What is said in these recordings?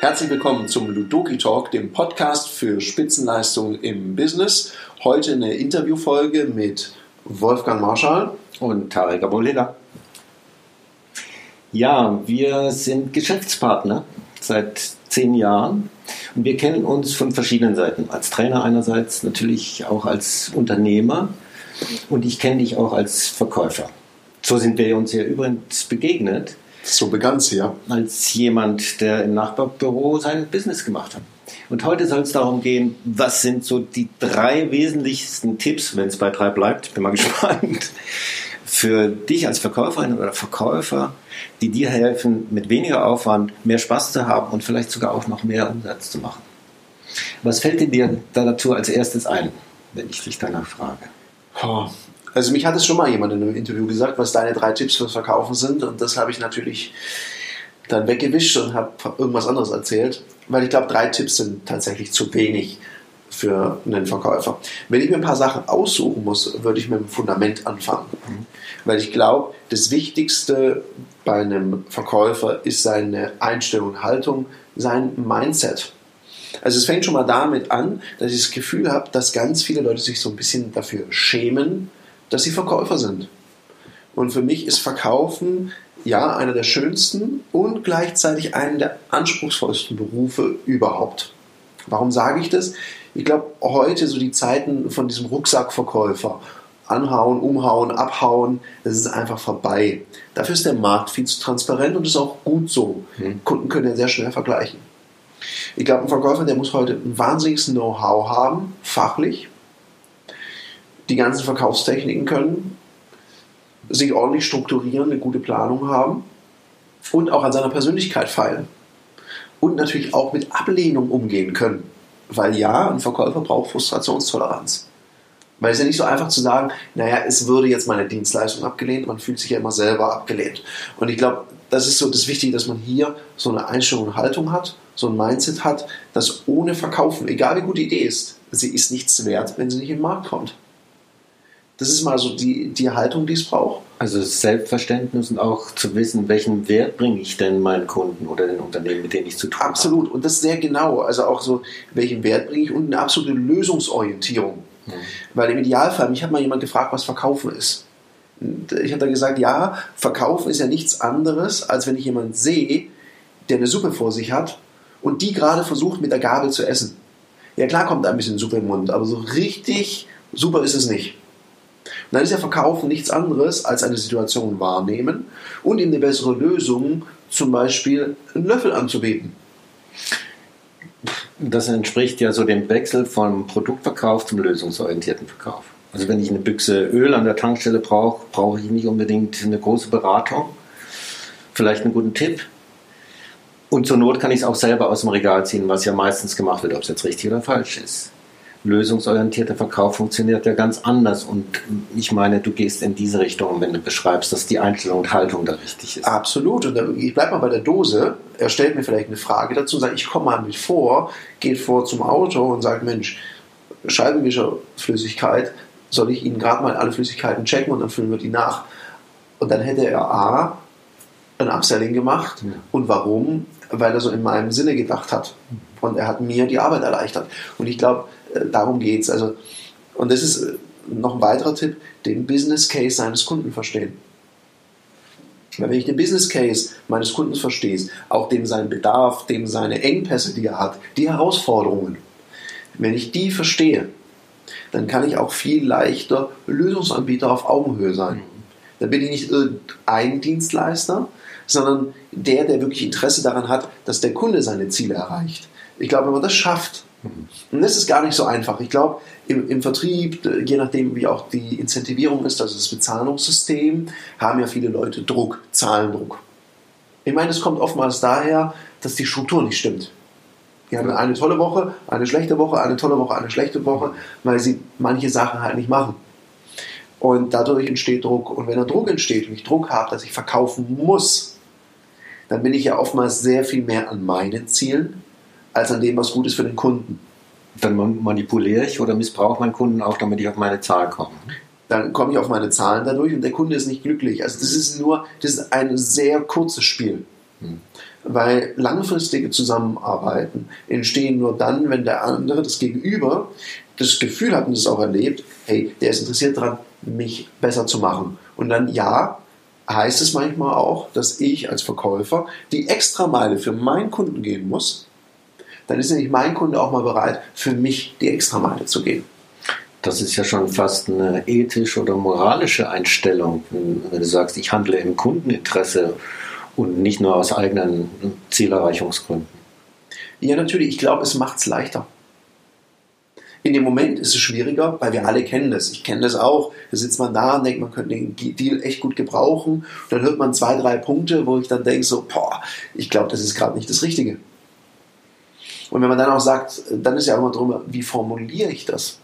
Herzlich willkommen zum Ludoki Talk, dem Podcast für Spitzenleistungen im Business. Heute eine Interviewfolge mit Wolfgang Marschall und Tarek Aboleda. Ja, wir sind Geschäftspartner seit zehn Jahren und wir kennen uns von verschiedenen Seiten. Als Trainer einerseits, natürlich auch als Unternehmer und ich kenne dich auch als Verkäufer. So sind wir uns ja übrigens begegnet. So begann es ja. Als jemand, der im Nachbarbüro sein Business gemacht hat. Und heute soll es darum gehen, was sind so die drei wesentlichsten Tipps, wenn es bei drei bleibt, bin mal gespannt, für dich als Verkäuferin oder Verkäufer, die dir helfen, mit weniger Aufwand mehr Spaß zu haben und vielleicht sogar auch noch mehr Umsatz zu machen. Was fällt dir da dazu als erstes ein, wenn ich dich danach frage? Also mich hat es schon mal jemand in einem Interview gesagt, was deine drei Tipps fürs Verkaufen sind und das habe ich natürlich dann weggewischt und habe irgendwas anderes erzählt, weil ich glaube, drei Tipps sind tatsächlich zu wenig für einen Verkäufer. Wenn ich mir ein paar Sachen aussuchen muss, würde ich mit dem Fundament anfangen. Mhm. Weil ich glaube, das Wichtigste bei einem Verkäufer ist seine Einstellung Haltung, sein Mindset. Also es fängt schon mal damit an, dass ich das Gefühl habe, dass ganz viele Leute sich so ein bisschen dafür schämen, dass sie Verkäufer sind. Und für mich ist Verkaufen ja einer der schönsten und gleichzeitig einer der anspruchsvollsten Berufe überhaupt. Warum sage ich das? Ich glaube, heute so die Zeiten von diesem Rucksackverkäufer, anhauen, umhauen, abhauen, das ist einfach vorbei. Dafür ist der Markt viel zu transparent und ist auch gut so. Mhm. Kunden können ja sehr schnell vergleichen. Ich glaube, ein Verkäufer, der muss heute ein wahnsinniges Know-how haben, fachlich, die ganzen Verkaufstechniken können, sich ordentlich strukturieren, eine gute Planung haben und auch an seiner Persönlichkeit feilen. Und natürlich auch mit Ablehnung umgehen können. Weil ja, ein Verkäufer braucht Frustrationstoleranz. Weil es ist ja nicht so einfach zu sagen, naja, es würde jetzt meine Dienstleistung abgelehnt, man fühlt sich ja immer selber abgelehnt. Und ich glaube, das ist so das Wichtige, dass man hier so eine Einstellung und Haltung hat, so ein Mindset hat, dass ohne Verkaufen, egal wie gut die Idee ist, sie ist nichts wert, wenn sie nicht in den Markt kommt. Das ist mal so die, die Haltung, die es braucht. Also Selbstverständnis und auch zu wissen, welchen Wert bringe ich denn meinen Kunden oder den Unternehmen, mit denen ich zu tun habe. Absolut. Und das sehr genau. Also auch so, welchen Wert bringe ich und eine absolute Lösungsorientierung. Mhm. Weil im Idealfall, mich hat mal jemand gefragt, was Verkaufen ist. Und ich habe dann gesagt, ja, Verkaufen ist ja nichts anderes, als wenn ich jemanden sehe, der eine Suppe vor sich hat und die gerade versucht mit der Gabel zu essen. Ja klar kommt ein bisschen Suppe im Mund, aber so richtig super ist es nicht. Dann ist ja Verkaufen nichts anderes als eine Situation wahrnehmen und ihm eine bessere Lösung, zum Beispiel einen Löffel anzubieten. Das entspricht ja so dem Wechsel vom Produktverkauf zum lösungsorientierten Verkauf. Also wenn ich eine Büchse Öl an der Tankstelle brauche, brauche ich nicht unbedingt eine große Beratung, vielleicht einen guten Tipp. Und zur Not kann ich es auch selber aus dem Regal ziehen, was ja meistens gemacht wird, ob es jetzt richtig oder falsch ist lösungsorientierter Verkauf funktioniert ja ganz anders. Und ich meine, du gehst in diese Richtung, wenn du beschreibst, dass die Einstellung und Haltung da richtig ist. Absolut. Und ich bleibe mal bei der Dose. Er stellt mir vielleicht eine Frage dazu sagt, ich komme mal mit vor, geht vor zum Auto und sagt, Mensch, Scheibenwischerflüssigkeit, soll ich Ihnen gerade mal alle Flüssigkeiten checken und dann füllen wir die nach. Und dann hätte er A, ein Upselling gemacht. Ja. Und warum? Weil er so in meinem Sinne gedacht hat. Und er hat mir die Arbeit erleichtert. Und ich glaube, äh, darum geht es. Also, und das ist äh, noch ein weiterer Tipp, den Business Case seines Kunden verstehen. Weil wenn ich den Business Case meines Kunden verstehe, auch dem seinen Bedarf, dem seine Engpässe, die er hat, die Herausforderungen, wenn ich die verstehe, dann kann ich auch viel leichter Lösungsanbieter auf Augenhöhe sein. Dann bin ich nicht irgendein Dienstleister, sondern der, der wirklich Interesse daran hat, dass der Kunde seine Ziele erreicht. Ich glaube, wenn man das schafft, und das ist gar nicht so einfach. Ich glaube, im, im, Vertrieb, je nachdem wie auch die Incentivierung ist, also das Bezahlungssystem, haben ja viele Leute Druck, Zahlendruck. Ich meine, es kommt oftmals daher, dass die Struktur nicht stimmt. Die haben eine tolle Woche, eine schlechte Woche, eine tolle Woche, eine schlechte Woche, weil sie manche Sachen halt nicht machen. Und dadurch entsteht Druck. Und wenn da Druck entsteht und ich Druck habe, dass ich verkaufen muss, dann bin ich ja oftmals sehr viel mehr an meinen Zielen als an dem, was gut ist für den Kunden. Dann manipuliere ich oder missbrauche meinen Kunden auch, damit ich auf meine Zahl komme. Dann komme ich auf meine Zahlen dadurch und der Kunde ist nicht glücklich. Also das ist nur, das ist ein sehr kurzes Spiel. Hm. Weil langfristige Zusammenarbeiten entstehen nur dann, wenn der andere, das Gegenüber, das Gefühl hat und es auch erlebt, hey, der ist interessiert daran, mich besser zu machen. Und dann ja, heißt es manchmal auch, dass ich als Verkäufer die Extrameile für meinen Kunden gehen muss. Dann ist nämlich mein Kunde auch mal bereit, für mich die Extrameile zu gehen. Das ist ja schon fast eine ethische oder moralische Einstellung, wenn du sagst, ich handle im Kundeninteresse und nicht nur aus eigenen Zielerreichungsgründen. Ja, natürlich. Ich glaube, es macht es leichter. In dem Moment ist es schwieriger, weil wir alle kennen das. Ich kenne das auch. Da sitzt man da und denkt, man könnte den Deal echt gut gebrauchen. Und dann hört man zwei, drei Punkte, wo ich dann denke, so, boah, ich glaube, das ist gerade nicht das Richtige. Und wenn man dann auch sagt, dann ist ja auch immer drum, wie formuliere ich das?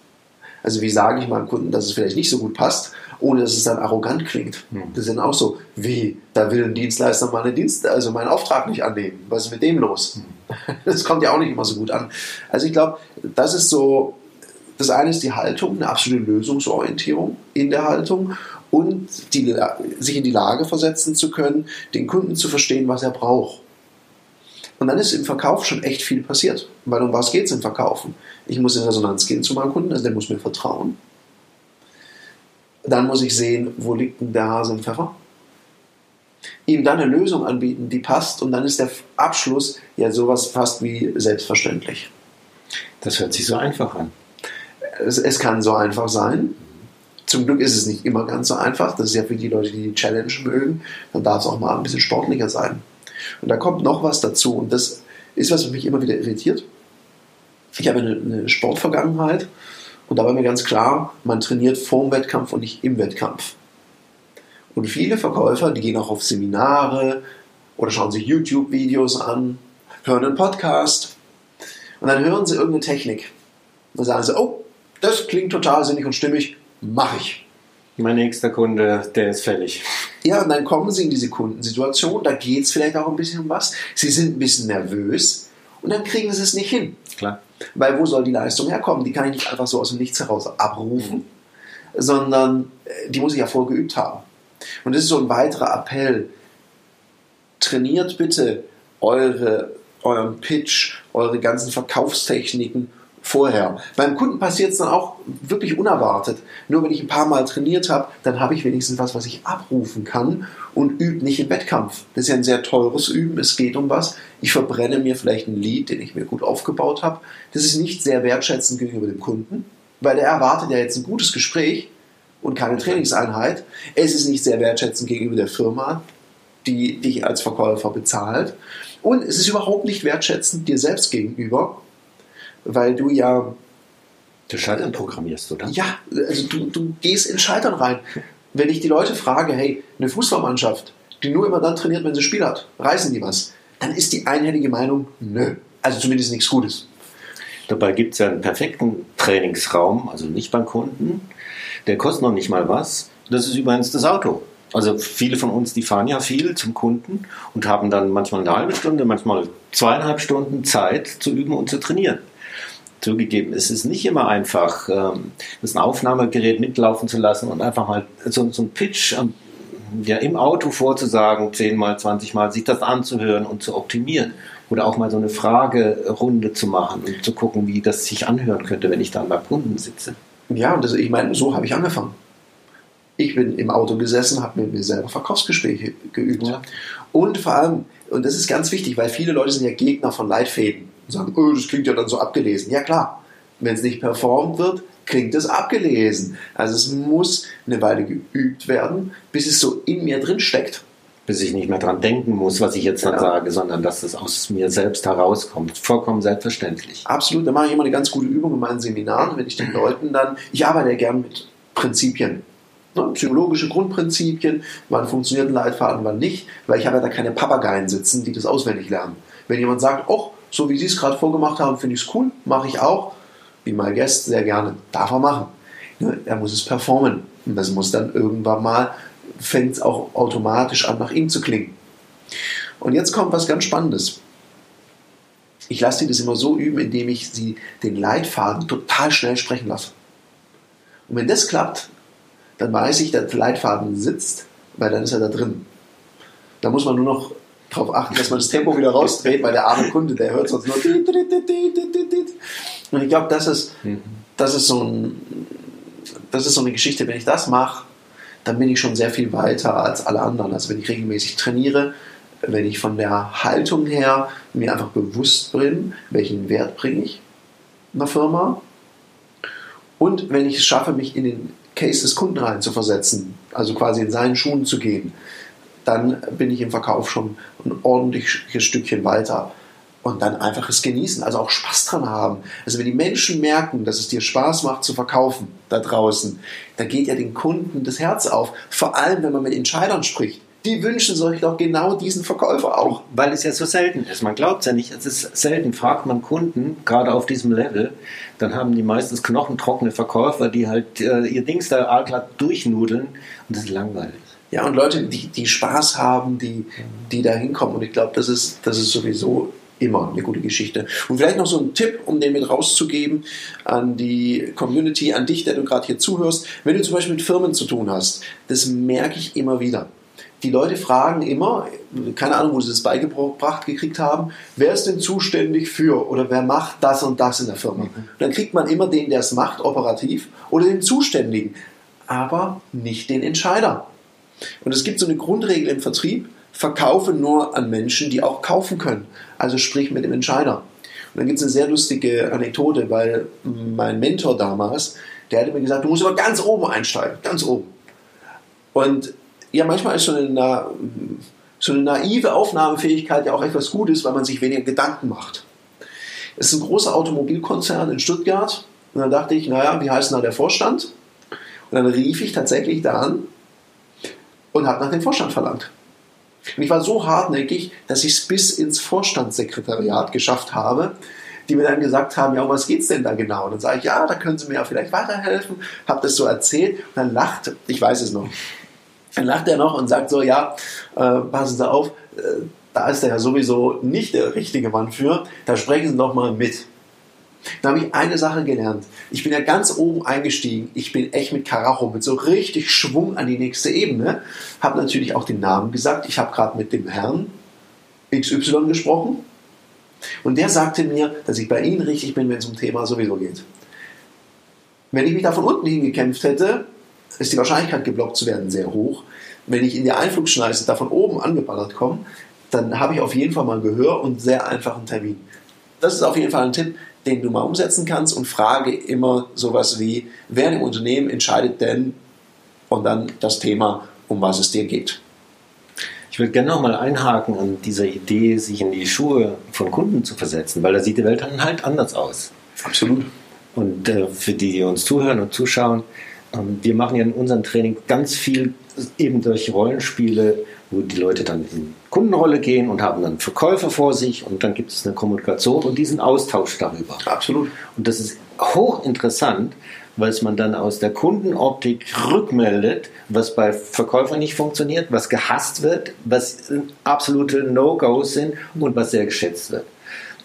Also wie sage ich meinem Kunden, dass es vielleicht nicht so gut passt, ohne dass es dann arrogant klingt. Hm. Das ist dann auch so, wie, da will ein Dienstleister meine Dienst, also meinen Auftrag nicht annehmen. Was ist mit dem los? Hm. Das kommt ja auch nicht immer so gut an. Also ich glaube, das ist so, das eine ist die Haltung, eine absolute Lösungsorientierung in der Haltung und die, sich in die Lage versetzen zu können, den Kunden zu verstehen, was er braucht. Und dann ist im Verkauf schon echt viel passiert. Weil um was geht es im Verkaufen? Ich muss in Resonanz gehen zu meinem Kunden, also der muss mir vertrauen. Dann muss ich sehen, wo liegt denn der Hase im Pfeffer? Ihm dann eine Lösung anbieten, die passt und dann ist der Abschluss ja sowas fast wie selbstverständlich. Das hört sich so einfach an. Es, es kann so einfach sein. Zum Glück ist es nicht immer ganz so einfach. Das ist ja für die Leute, die die Challenge mögen. Dann darf es auch mal ein bisschen sportlicher sein. Und da kommt noch was dazu und das ist was, was mich immer wieder irritiert. Ich habe eine, eine Sportvergangenheit und da war mir ganz klar, man trainiert vor dem Wettkampf und nicht im Wettkampf. Und viele Verkäufer, die gehen auch auf Seminare oder schauen sich YouTube-Videos an, hören einen Podcast und dann hören sie irgendeine Technik. Und dann sagen sie, oh, das klingt total sinnig und stimmig, mache ich. Mein nächster Kunde, der ist fällig. Ja, und dann kommen sie in diese Kundensituation, da geht es vielleicht auch ein bisschen um was. Sie sind ein bisschen nervös und dann kriegen sie es nicht hin. Klar. Weil wo soll die Leistung herkommen? Die kann ich nicht einfach so aus dem Nichts heraus abrufen, mhm. sondern äh, die muss ich ja vorgeübt haben. Und das ist so ein weiterer Appell. Trainiert bitte eure, euren Pitch, eure ganzen Verkaufstechniken vorher. Beim Kunden passiert es dann auch wirklich unerwartet. Nur wenn ich ein paar Mal trainiert habe, dann habe ich wenigstens was, was ich abrufen kann und übe nicht im Wettkampf. Das ist ja ein sehr teures Üben. Es geht um was. Ich verbrenne mir vielleicht ein Lied, den ich mir gut aufgebaut habe. Das ist nicht sehr wertschätzend gegenüber dem Kunden, weil der erwartet ja jetzt ein gutes Gespräch und keine Trainingseinheit. Es ist nicht sehr wertschätzend gegenüber der Firma, die dich als Verkäufer bezahlt. Und es ist überhaupt nicht wertschätzend dir selbst gegenüber, weil du ja. Du Scheitern programmierst, oder? Ja, also du, du gehst in Scheitern rein. Wenn ich die Leute frage, hey, eine Fußballmannschaft, die nur immer dann trainiert, wenn sie Spiel hat, reißen die was? Dann ist die einhellige Meinung, nö. Also zumindest nichts Gutes. Dabei gibt es ja einen perfekten Trainingsraum, also nicht beim Kunden. Der kostet noch nicht mal was. Das ist übrigens das Auto. Also viele von uns, die fahren ja viel zum Kunden und haben dann manchmal eine halbe Stunde, manchmal zweieinhalb Stunden Zeit zu üben und zu trainieren zugegeben, es ist nicht immer einfach, ähm, das Aufnahmegerät mitlaufen zu lassen und einfach mal so, so einen Pitch ja, im Auto vorzusagen, zehnmal, zwanzigmal, sich das anzuhören und zu optimieren. Oder auch mal so eine Fragerunde zu machen und zu gucken, wie das sich anhören könnte, wenn ich dann beim Kunden sitze. Ja, und das, ich meine, so habe ich angefangen. Ich bin im Auto gesessen, habe mit mir selber Verkaufsgespräche geübt. Ja. Und vor allem, und das ist ganz wichtig, weil viele Leute sind ja Gegner von Leitfäden und sagen, oh, das klingt ja dann so abgelesen. Ja klar, wenn es nicht performt wird, klingt es abgelesen. Also es muss eine Weile geübt werden, bis es so in mir drin steckt. Bis ich nicht mehr dran denken muss, was ich jetzt dann genau. sage, sondern dass es aus mir selbst herauskommt. Vollkommen selbstverständlich. Absolut, da mache ich immer eine ganz gute Übung in meinen Seminaren, wenn ich den Leuten dann, ich arbeite ja gern mit Prinzipien. Ne, psychologische Grundprinzipien, wann funktioniert ein Leitfaden, wann nicht, weil ich habe ja da keine Papageien sitzen, die das auswendig lernen. Wenn jemand sagt, oh, so wie Sie es gerade vorgemacht haben, finde ich es cool, mache ich auch. Wie mein Gast sehr gerne. Darf er machen. Er muss es performen. Und das muss dann irgendwann mal, fängt es auch automatisch an, nach ihm zu klingen. Und jetzt kommt was ganz Spannendes. Ich lasse sie das immer so üben, indem ich sie den Leitfaden total schnell sprechen lasse. Und wenn das klappt, dann weiß ich, der Leitfaden sitzt, weil dann ist er da drin. Da muss man nur noch darauf achten, dass man das Tempo wieder rausdreht, weil der arme Kunde, der hört sonst nur. Und ich glaube, das ist, das ist so ein, das ist so eine Geschichte. Wenn ich das mache, dann bin ich schon sehr viel weiter als alle anderen. Also wenn ich regelmäßig trainiere, wenn ich von der Haltung her mir einfach bewusst bin, welchen Wert bringe ich einer Firma und wenn ich es schaffe, mich in den Case des Kunden reinzuversetzen, also quasi in seinen Schuhen zu gehen, dann bin ich im Verkauf schon ein ordentliches Stückchen weiter. Und dann einfach es genießen, also auch Spaß dran haben. Also wenn die Menschen merken, dass es dir Spaß macht zu verkaufen da draußen, dann geht ja den Kunden das Herz auf. Vor allem, wenn man mit Entscheidern spricht die wünschen sich doch genau diesen Verkäufer auch. Weil es ja so selten ist. Man glaubt es ja nicht. Es ist selten. Fragt man Kunden, gerade auf diesem Level, dann haben die meistens knochentrockene Verkäufer, die halt äh, ihr Dings da arglatt durchnudeln und das ist langweilig. Ja, und Leute, die, die Spaß haben, die, die da hinkommen. Und ich glaube, das ist, das ist sowieso immer eine gute Geschichte. Und vielleicht noch so ein Tipp, um den mit rauszugeben an die Community, an dich, der du gerade hier zuhörst. Wenn du zum Beispiel mit Firmen zu tun hast, das merke ich immer wieder die Leute fragen immer, keine Ahnung, wo sie das beigebracht gekriegt haben, wer ist denn zuständig für oder wer macht das und das in der Firma? Und mhm. dann kriegt man immer den, der es macht, operativ, oder den Zuständigen, aber nicht den Entscheider. Und es gibt so eine Grundregel im Vertrieb, verkaufe nur an Menschen, die auch kaufen können. Also sprich mit dem Entscheider. Und dann gibt es eine sehr lustige Anekdote, weil mein Mentor damals, der hatte mir gesagt, du musst aber ganz oben einsteigen, ganz oben. Und ja, manchmal ist so eine, so eine naive Aufnahmefähigkeit ja auch etwas Gutes, weil man sich weniger Gedanken macht. Es ist ein großer Automobilkonzern in Stuttgart. Und dann dachte ich, naja, wie heißt denn da der Vorstand? Und dann rief ich tatsächlich da an und habe nach dem Vorstand verlangt. Und ich war so hartnäckig, dass ich es bis ins Vorstandssekretariat geschafft habe, die mir dann gesagt haben, ja, um was geht's denn da genau? Und dann sage ich, ja, da können Sie mir ja vielleicht weiterhelfen. Habe das so erzählt und dann lacht, ich weiß es noch, dann lacht er noch und sagt so, ja, äh, passen Sie auf, äh, da ist er ja sowieso nicht der richtige Mann für, da sprechen Sie doch mal mit. Da habe ich eine Sache gelernt. Ich bin ja ganz oben eingestiegen. Ich bin echt mit Karacho, mit so richtig Schwung an die nächste Ebene. Habe natürlich auch den Namen gesagt. Ich habe gerade mit dem Herrn XY gesprochen. Und der sagte mir, dass ich bei Ihnen richtig bin, wenn es um Thema sowieso geht. Wenn ich mich da von unten hingekämpft hätte, ist die Wahrscheinlichkeit, geblockt zu werden, sehr hoch. Wenn ich in die Einflugschneise da von oben angeballert komme, dann habe ich auf jeden Fall mal ein Gehör und sehr einfachen Termin. Das ist auf jeden Fall ein Tipp, den du mal umsetzen kannst und frage immer sowas wie, wer im Unternehmen entscheidet denn und dann das Thema, um was es dir geht. Ich würde gerne nochmal einhaken an dieser Idee, sich in die Schuhe von Kunden zu versetzen, weil da sieht die Welt dann halt anders aus. Absolut. Und äh, für die, die uns zuhören und zuschauen, ähm, wir machen ja in unserem Training ganz viel eben durch Rollenspiele, wo die Leute dann in Kundenrolle gehen und haben dann Verkäufer vor sich und dann gibt es eine Kommunikation und diesen Austausch darüber. Absolut. Und das ist hochinteressant, weil es man dann aus der Kundenoptik rückmeldet, was bei Verkäufern nicht funktioniert, was gehasst wird, was absolute No-Gos sind und was sehr geschätzt wird.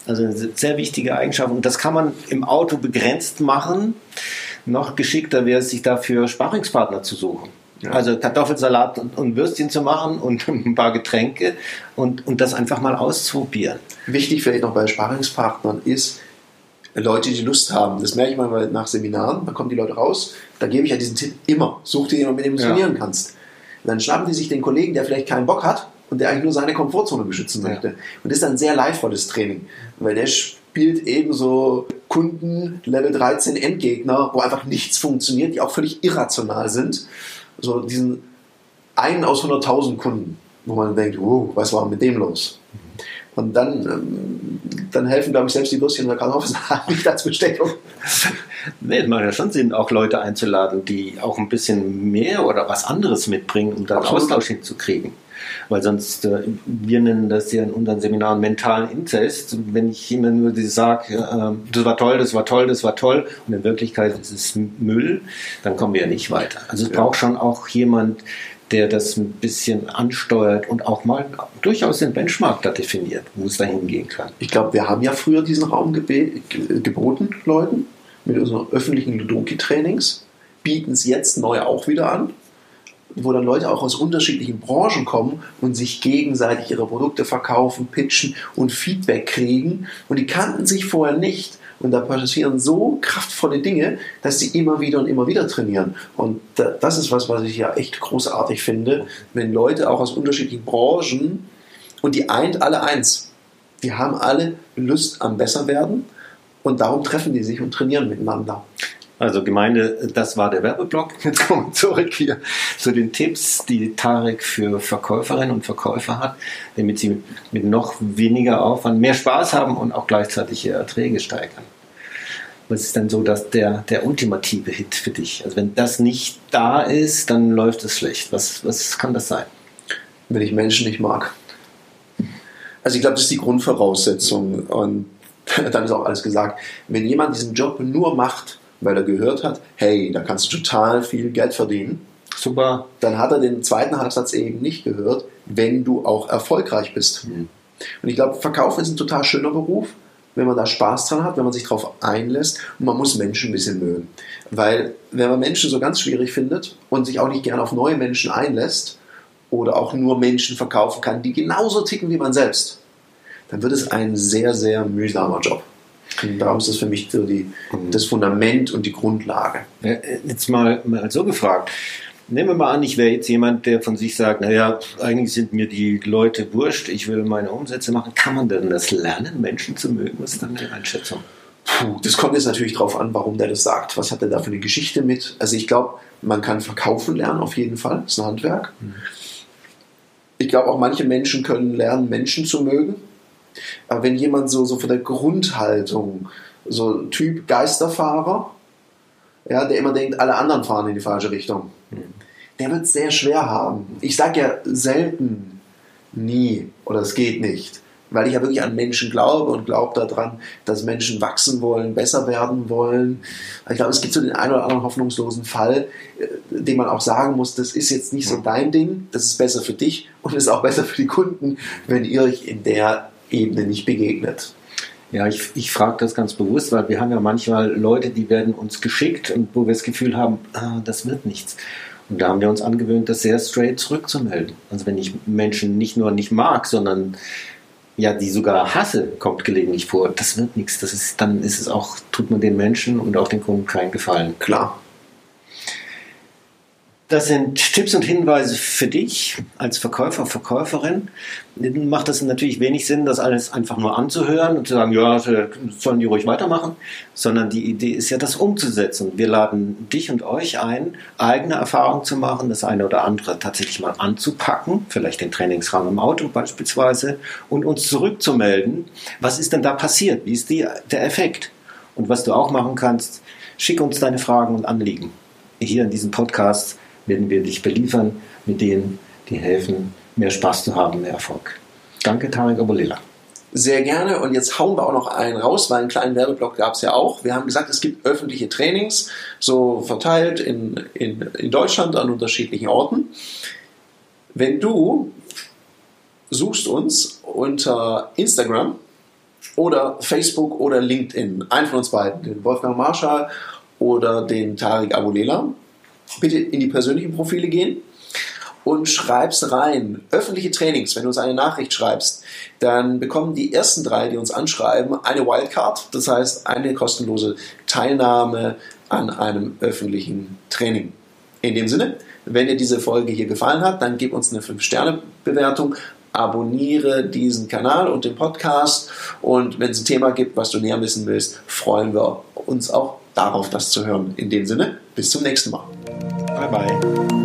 Also eine sehr wichtige Eigenschaft und das kann man im Auto begrenzt machen noch geschickter wäre es, sich dafür Sparingspartner zu suchen. Ja. Also Kartoffelsalat und, und, Würstchen zu machen und ein paar Getränke und, und das einfach mal auszuprobieren. Wichtig vielleicht noch bei Sparingspartnern ist, Leute, die Lust haben. Das merke ich mal nach Seminaren, da kommen die Leute raus, da gebe ich ja diesen Tipp immer. Such dir jemanden, mit dem du trainieren ja. kannst. Und dann schnappen die sich den Kollegen, der vielleicht keinen Bock hat und der eigentlich nur seine Komfortzone beschützen möchte. Ja. Und das ist ein sehr leidvolles Training, weil der spielt eben so Kunden Level 13 Endgegner, wo einfach nichts funktioniert, die auch völlig irrational sind. So diesen einen aus 100.000 Kunden, wo man denkt, wow, was war mit dem los? Und dann, ähm, dann helfen, glaube ich, selbst die Würstchen der Kartoffeln nicht als Bestechung. Nee, es macht ja schon Sinn, auch Leute einzuladen, die auch ein bisschen mehr oder was anderes mitbringen, um da Austausch hinzukriegen weil sonst, äh, wir nennen das ja in unseren Seminaren mentalen Inzest. Wenn ich immer nur sage, äh, das war toll, das war toll, das war toll und in Wirklichkeit ist es Müll, dann kommen wir ja nicht weiter. Also es ja. braucht schon auch jemand, der das ein bisschen ansteuert und auch mal durchaus den Benchmark da definiert, wo es dahin gehen kann. Ich glaube, wir haben ja früher diesen Raum geb geboten, Leuten, mit unseren öffentlichen Ludoki-Trainings, bieten es jetzt neu auch wieder an wo dann Leute auch aus unterschiedlichen Branchen kommen und sich gegenseitig ihre Produkte verkaufen, pitchen und Feedback kriegen. Und die kannten sich vorher nicht. Und da passieren so kraftvolle Dinge, dass sie immer wieder und immer wieder trainieren. Und das ist was, was ich ja echt großartig finde, wenn Leute auch aus unterschiedlichen Branchen und die eint alle eins. Die haben alle Lust am Besserwerden und darum treffen die sich und trainieren miteinander. Also Gemeinde, das war der Werbeblock. Jetzt kommen wir zurück hier zu den Tipps, die Tarek für Verkäuferinnen und Verkäufer hat, damit sie mit noch weniger Aufwand mehr Spaß haben und auch gleichzeitig ihre Erträge steigern. Was ist denn so dass der, der ultimative Hit für dich? Also wenn das nicht da ist, dann läuft es schlecht. Was, was kann das sein? Wenn ich Menschen nicht mag. Also ich glaube, das ist die Grundvoraussetzung und dann ist auch alles gesagt. Wenn jemand diesen Job nur macht, weil er gehört hat, hey, da kannst du total viel Geld verdienen. Super. Dann hat er den zweiten Halbsatz eben nicht gehört, wenn du auch erfolgreich bist. Mhm. Und ich glaube, Verkaufen ist ein total schöner Beruf, wenn man da Spaß dran hat, wenn man sich darauf einlässt und man muss Menschen ein bisschen mögen. Weil wenn man Menschen so ganz schwierig findet und sich auch nicht gerne auf neue Menschen einlässt oder auch nur Menschen verkaufen kann, die genauso ticken wie man selbst, dann wird es ein sehr, sehr mühsamer Job. Und darum ist das für mich so die, mhm. das Fundament und die Grundlage. Jetzt mal, mal so gefragt. Nehmen wir mal an, ich wäre jetzt jemand, der von sich sagt, naja, eigentlich sind mir die Leute wurscht, ich will meine Umsätze machen. Kann man denn das lernen, Menschen zu mögen? Was ist dann die Einschätzung? Puh, das kommt jetzt natürlich darauf an, warum der das sagt. Was hat er da für eine Geschichte mit? Also ich glaube, man kann verkaufen lernen auf jeden Fall. Das ist ein Handwerk. Mhm. Ich glaube auch manche Menschen können lernen, Menschen zu mögen. Aber wenn jemand so, so von der Grundhaltung, so Typ Geisterfahrer, ja, der immer denkt, alle anderen fahren in die falsche Richtung, mhm. der wird es sehr schwer haben. Ich sage ja selten nie oder es geht nicht weil ich ja wirklich an Menschen glaube und glaube daran, dass Menschen wachsen wollen, besser werden wollen. Ich glaube, es gibt so den einen oder anderen hoffnungslosen Fall, äh, den man auch sagen muss, das ist jetzt nicht so dein Ding, das ist besser für dich und ist auch besser für die Kunden, wenn ihr euch in der Ebene nicht begegnet. Ja, ich, ich frage das ganz bewusst, weil wir haben ja manchmal Leute, die werden uns geschickt und wo wir das Gefühl haben, ah, das wird nichts. Und da haben wir uns angewöhnt, das sehr straight zurückzumelden. Also wenn ich Menschen nicht nur nicht mag, sondern ja, die sogar hasse, kommt gelegentlich vor. Das wird nichts. Das ist, dann ist es auch, tut man den Menschen und auch den Kunden keinen Gefallen. Klar. Das sind Tipps und Hinweise für dich als Verkäufer, Verkäuferin. Macht es natürlich wenig Sinn, das alles einfach nur anzuhören und zu sagen, ja, sollen die ruhig weitermachen, sondern die Idee ist ja, das umzusetzen. Wir laden dich und euch ein, eigene Erfahrungen zu machen, das eine oder andere tatsächlich mal anzupacken, vielleicht den Trainingsraum im Auto beispielsweise, und uns zurückzumelden, was ist denn da passiert, wie ist die, der Effekt? Und was du auch machen kannst, schick uns deine Fragen und Anliegen. Hier in diesem Podcast werden wir dich beliefern mit denen, die helfen, mehr Spaß zu haben, mehr Erfolg. Danke, Tarek Abolila. Sehr gerne. Und jetzt hauen wir auch noch einen raus, weil einen kleinen Werbeblock gab es ja auch. Wir haben gesagt, es gibt öffentliche Trainings, so verteilt in, in, in Deutschland an unterschiedlichen Orten. Wenn du suchst uns unter Instagram oder Facebook oder LinkedIn, einen von uns beiden, den Wolfgang Marschall oder den Tarek Abulela, bitte in die persönlichen Profile gehen und schreibst rein. Öffentliche Trainings, wenn du uns eine Nachricht schreibst, dann bekommen die ersten drei, die uns anschreiben, eine Wildcard, das heißt eine kostenlose Teilnahme an einem öffentlichen Training. In dem Sinne, wenn dir diese Folge hier gefallen hat, dann gib uns eine 5-Sterne-Bewertung, abonniere diesen Kanal und den Podcast und wenn es ein Thema gibt, was du näher wissen willst, freuen wir uns auch darauf, das zu hören. In dem Sinne, bis zum nächsten Mal. Bye bye.